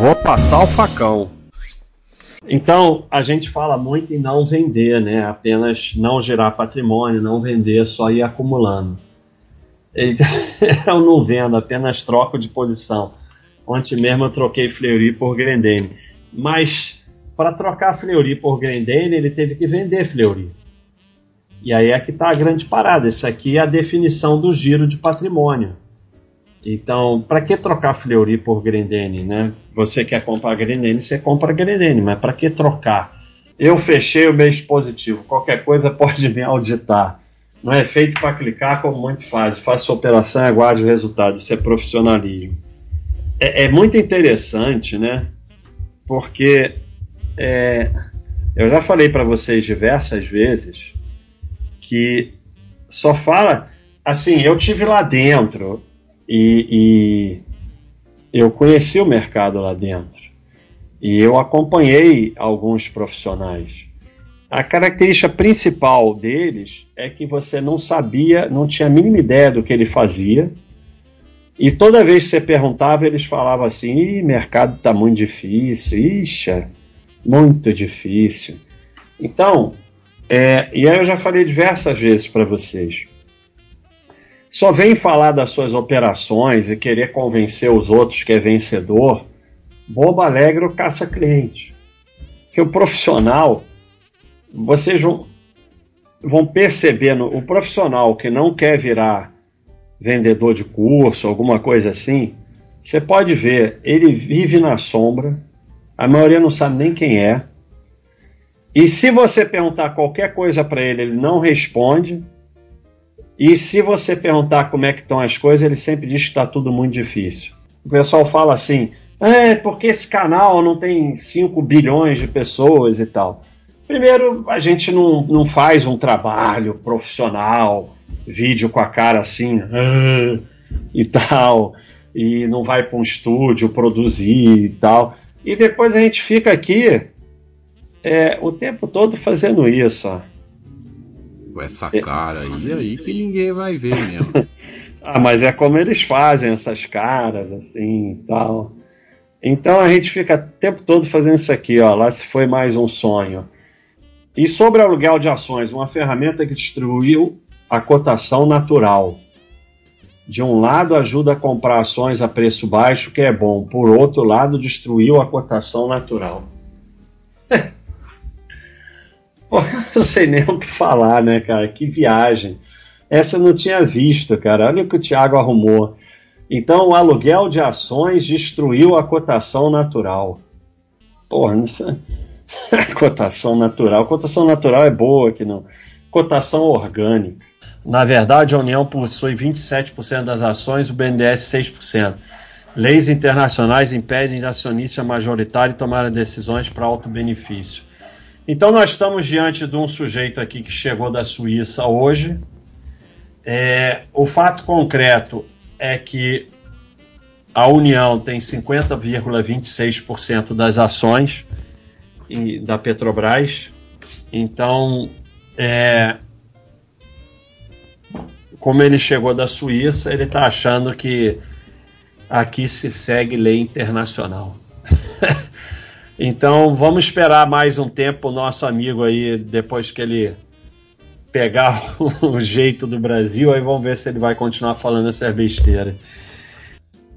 Vou passar o facão. Então, a gente fala muito em não vender, né? Apenas não gerar patrimônio, não vender, só ir acumulando. Eu não vendo, apenas troco de posição. Ontem mesmo eu troquei Fleury por Grendene. Mas para trocar Fleury por Grendene, ele teve que vender Fleury. E aí é que está a grande parada. Isso aqui é a definição do giro de patrimônio. Então, para que trocar Fleury por Grendene, né? Você quer comprar Grendene, você compra Grendene, mas para que trocar? Eu fechei o mês positivo. Qualquer coisa pode me auditar. Não é feito para clicar como muito faz. Faça operação e aguarde o resultado. Isso é profissionalismo. É, é muito interessante, né? Porque é, eu já falei para vocês diversas vezes que só fala assim. Eu tive lá dentro e, e eu conheci o mercado lá dentro e eu acompanhei alguns profissionais. A característica principal deles é que você não sabia, não tinha a mínima ideia do que ele fazia. E toda vez que você perguntava, eles falavam assim: Ih, mercado está muito difícil, ixi, é muito difícil. Então, é, e aí eu já falei diversas vezes para vocês só vem falar das suas operações e querer convencer os outros que é vencedor, bobo alegre ou caça cliente. Que o profissional, vocês vão, vão perceber, no, o profissional que não quer virar vendedor de curso, alguma coisa assim, você pode ver, ele vive na sombra, a maioria não sabe nem quem é, e se você perguntar qualquer coisa para ele, ele não responde, e se você perguntar como é que estão as coisas, ele sempre diz que está tudo muito difícil. O pessoal fala assim, é porque esse canal não tem 5 bilhões de pessoas e tal. Primeiro, a gente não, não faz um trabalho profissional, vídeo com a cara assim, ah, e tal, e não vai para um estúdio produzir e tal. E depois a gente fica aqui é, o tempo todo fazendo isso. Ó com essa cara aí, aí que ninguém vai ver mesmo. ah, mas é como eles fazem essas caras assim e tal. Então a gente fica o tempo todo fazendo isso aqui, ó. Lá se foi mais um sonho. E sobre aluguel de ações, uma ferramenta que distribuiu a cotação natural. De um lado, ajuda a comprar ações a preço baixo, que é bom. Por outro lado, destruiu a cotação natural. Eu não sei nem o que falar, né, cara? Que viagem. Essa eu não tinha visto, cara. Olha o que o Thiago arrumou. Então, o aluguel de ações destruiu a cotação natural. Porra, não sei. cotação natural. Cotação natural é boa aqui não. Cotação orgânica. Na verdade, a União possui 27% das ações, o BNDES 6%. Leis internacionais impedem acionista majoritário tomar decisões para alto benefício. Então nós estamos diante de um sujeito aqui que chegou da Suíça hoje. É, o fato concreto é que a União tem 50,26% das ações da Petrobras. Então, é, como ele chegou da Suíça, ele está achando que aqui se segue lei internacional. Então vamos esperar mais um tempo o nosso amigo aí, depois que ele pegar o jeito do Brasil, aí vamos ver se ele vai continuar falando essa besteira.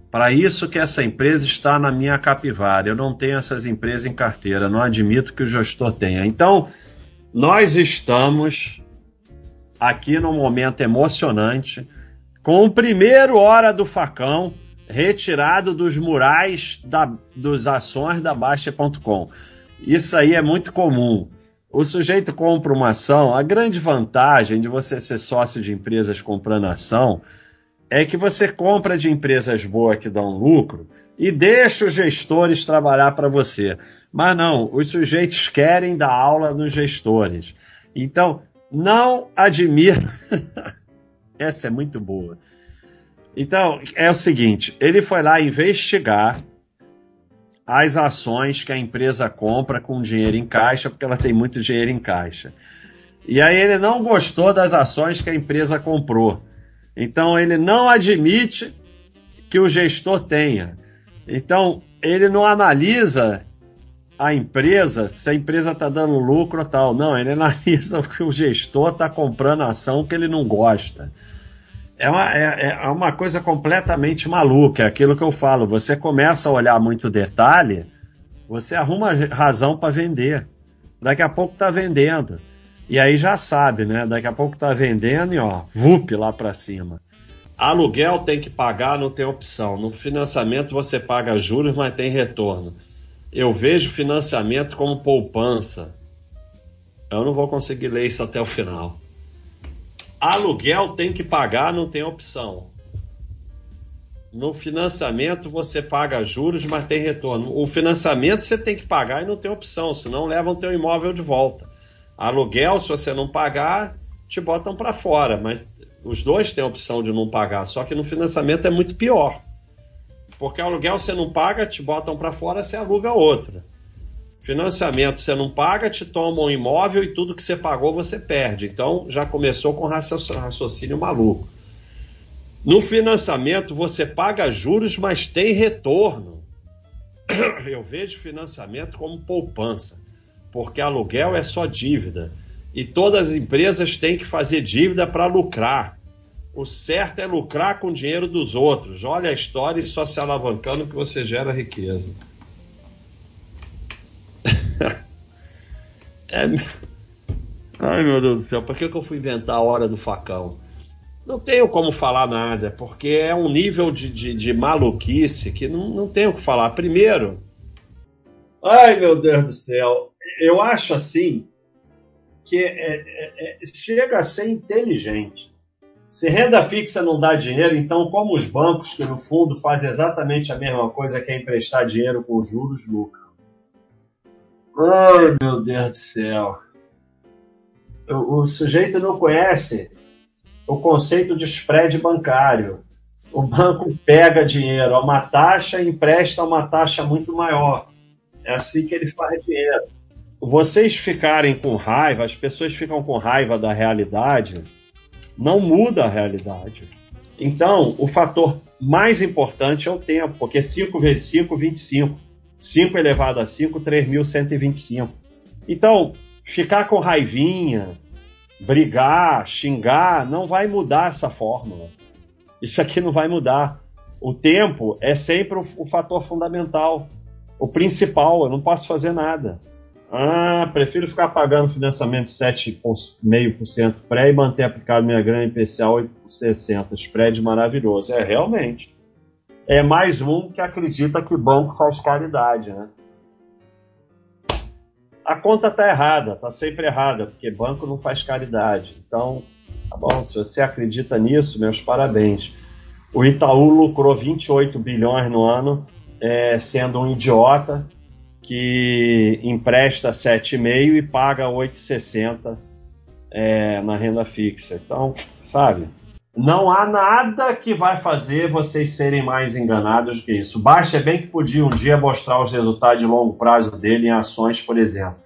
Para isso que essa empresa está na minha capivara. Eu não tenho essas empresas em carteira, não admito que o gestor tenha. Então, nós estamos aqui num momento emocionante com o primeiro Hora do Facão retirado dos murais da, dos ações da Baixa.com. Isso aí é muito comum. O sujeito compra uma ação, a grande vantagem de você ser sócio de empresas comprando ação é que você compra de empresas boas que dão lucro e deixa os gestores trabalhar para você. Mas não, os sujeitos querem dar aula nos gestores. Então, não admira. Essa é muito boa. Então, é o seguinte: ele foi lá investigar as ações que a empresa compra com dinheiro em caixa, porque ela tem muito dinheiro em caixa. E aí ele não gostou das ações que a empresa comprou. Então ele não admite que o gestor tenha. Então ele não analisa a empresa, se a empresa está dando lucro ou tal. Não, ele analisa o que o gestor está comprando ação que ele não gosta. É uma, é, é uma coisa completamente maluca, é aquilo que eu falo. Você começa a olhar muito detalhe, você arruma razão para vender. Daqui a pouco está vendendo. E aí já sabe, né? Daqui a pouco está vendendo e ó, vup lá para cima. Aluguel tem que pagar, não tem opção. No financiamento você paga juros, mas tem retorno. Eu vejo financiamento como poupança. Eu não vou conseguir ler isso até o final. Aluguel tem que pagar, não tem opção. No financiamento você paga juros, mas tem retorno. O financiamento você tem que pagar e não tem opção, senão levam teu imóvel de volta. Aluguel, se você não pagar, te botam para fora, mas os dois têm a opção de não pagar, só que no financiamento é muito pior. Porque aluguel você não paga, te botam para fora, você aluga outra. Financiamento você não paga, te tomam um imóvel e tudo que você pagou você perde. Então já começou com raciocínio maluco. No financiamento você paga juros, mas tem retorno. Eu vejo financiamento como poupança, porque aluguel é só dívida. E todas as empresas têm que fazer dívida para lucrar. O certo é lucrar com o dinheiro dos outros. Olha a história e só se alavancando que você gera riqueza. É... Ai meu Deus do céu, por que, que eu fui inventar a hora do facão? Não tenho como falar nada, porque é um nível de, de, de maluquice que não, não tenho o que falar. Primeiro. Ai meu Deus do céu, eu acho assim que é, é, é, chega a ser inteligente. Se renda fixa não dá dinheiro, então, como os bancos, que no fundo fazem exatamente a mesma coisa que é emprestar dinheiro com juros, lucram. Ai, meu Deus do céu. O, o sujeito não conhece o conceito de spread bancário. O banco pega dinheiro a uma taxa e empresta uma taxa muito maior. É assim que ele faz dinheiro. Vocês ficarem com raiva, as pessoas ficam com raiva da realidade não muda a realidade. Então, o fator mais importante é o tempo, porque 5 vezes 5, 25. 5 elevado a 5, 3.125. Então, ficar com raivinha, brigar, xingar, não vai mudar essa fórmula. Isso aqui não vai mudar. O tempo é sempre o, o fator fundamental, o principal. Eu não posso fazer nada. Ah, prefiro ficar pagando financiamento 7,5% pré e manter aplicado minha grana IPCA 8,60%. Spread maravilhoso. É, realmente. É mais um que acredita que banco faz caridade, né? A conta tá errada, tá sempre errada, porque banco não faz caridade. Então, tá bom, se você acredita nisso, meus parabéns. O Itaú lucrou 28 bilhões no ano, é, sendo um idiota, que empresta 7,5 e paga 8,60 é, na renda fixa. Então, sabe? Não há nada que vai fazer vocês serem mais enganados do que isso. Baixa é bem que podia um dia mostrar os resultados de longo prazo dele em ações, por exemplo.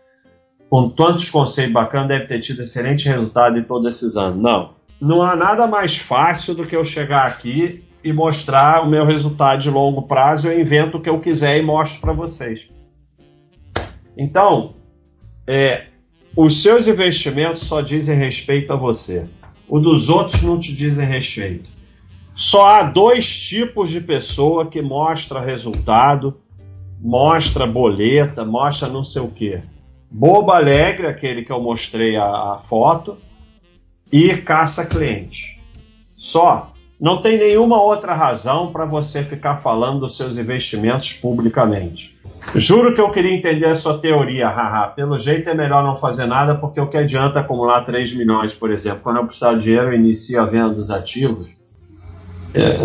Com tantos conceitos bacanas, deve ter tido excelente resultado em todos esses anos. Não. Não há nada mais fácil do que eu chegar aqui e mostrar o meu resultado de longo prazo. Eu invento o que eu quiser e mostro para vocês. Então, é, os seus investimentos só dizem respeito a você. O dos outros não te dizem respeito. Só há dois tipos de pessoa que mostra resultado, mostra boleta, mostra não sei o quê. Boba alegre, aquele que eu mostrei a, a foto, e caça cliente. Só. Não tem nenhuma outra razão para você ficar falando dos seus investimentos publicamente. Juro que eu queria entender a sua teoria, haha. Pelo jeito é melhor não fazer nada, porque o que adianta acumular 3 milhões, por exemplo? Quando eu precisar de dinheiro, eu inicio a venda dos ativos. É.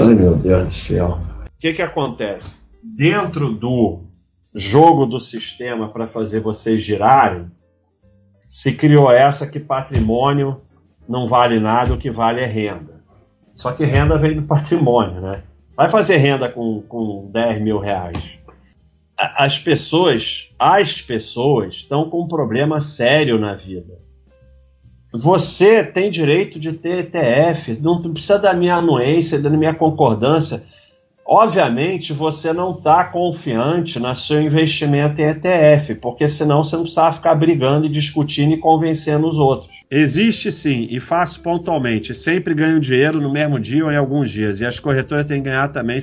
Ai, meu Deus do céu. O que, que acontece? Dentro do jogo do sistema para fazer vocês girarem, se criou essa que patrimônio não vale nada, o que vale é renda. Só que renda vem do patrimônio, né? Vai fazer renda com, com 10 mil reais. As pessoas, as pessoas estão com um problema sério na vida. Você tem direito de ter ETF, não precisa da minha anuência, da minha concordância. Obviamente, você não está confiante no seu investimento em ETF, porque senão você não precisava ficar brigando e discutindo e convencendo os outros. Existe sim, e faço pontualmente. Sempre ganho dinheiro no mesmo dia ou em alguns dias. E as corretoras têm que ganhar também.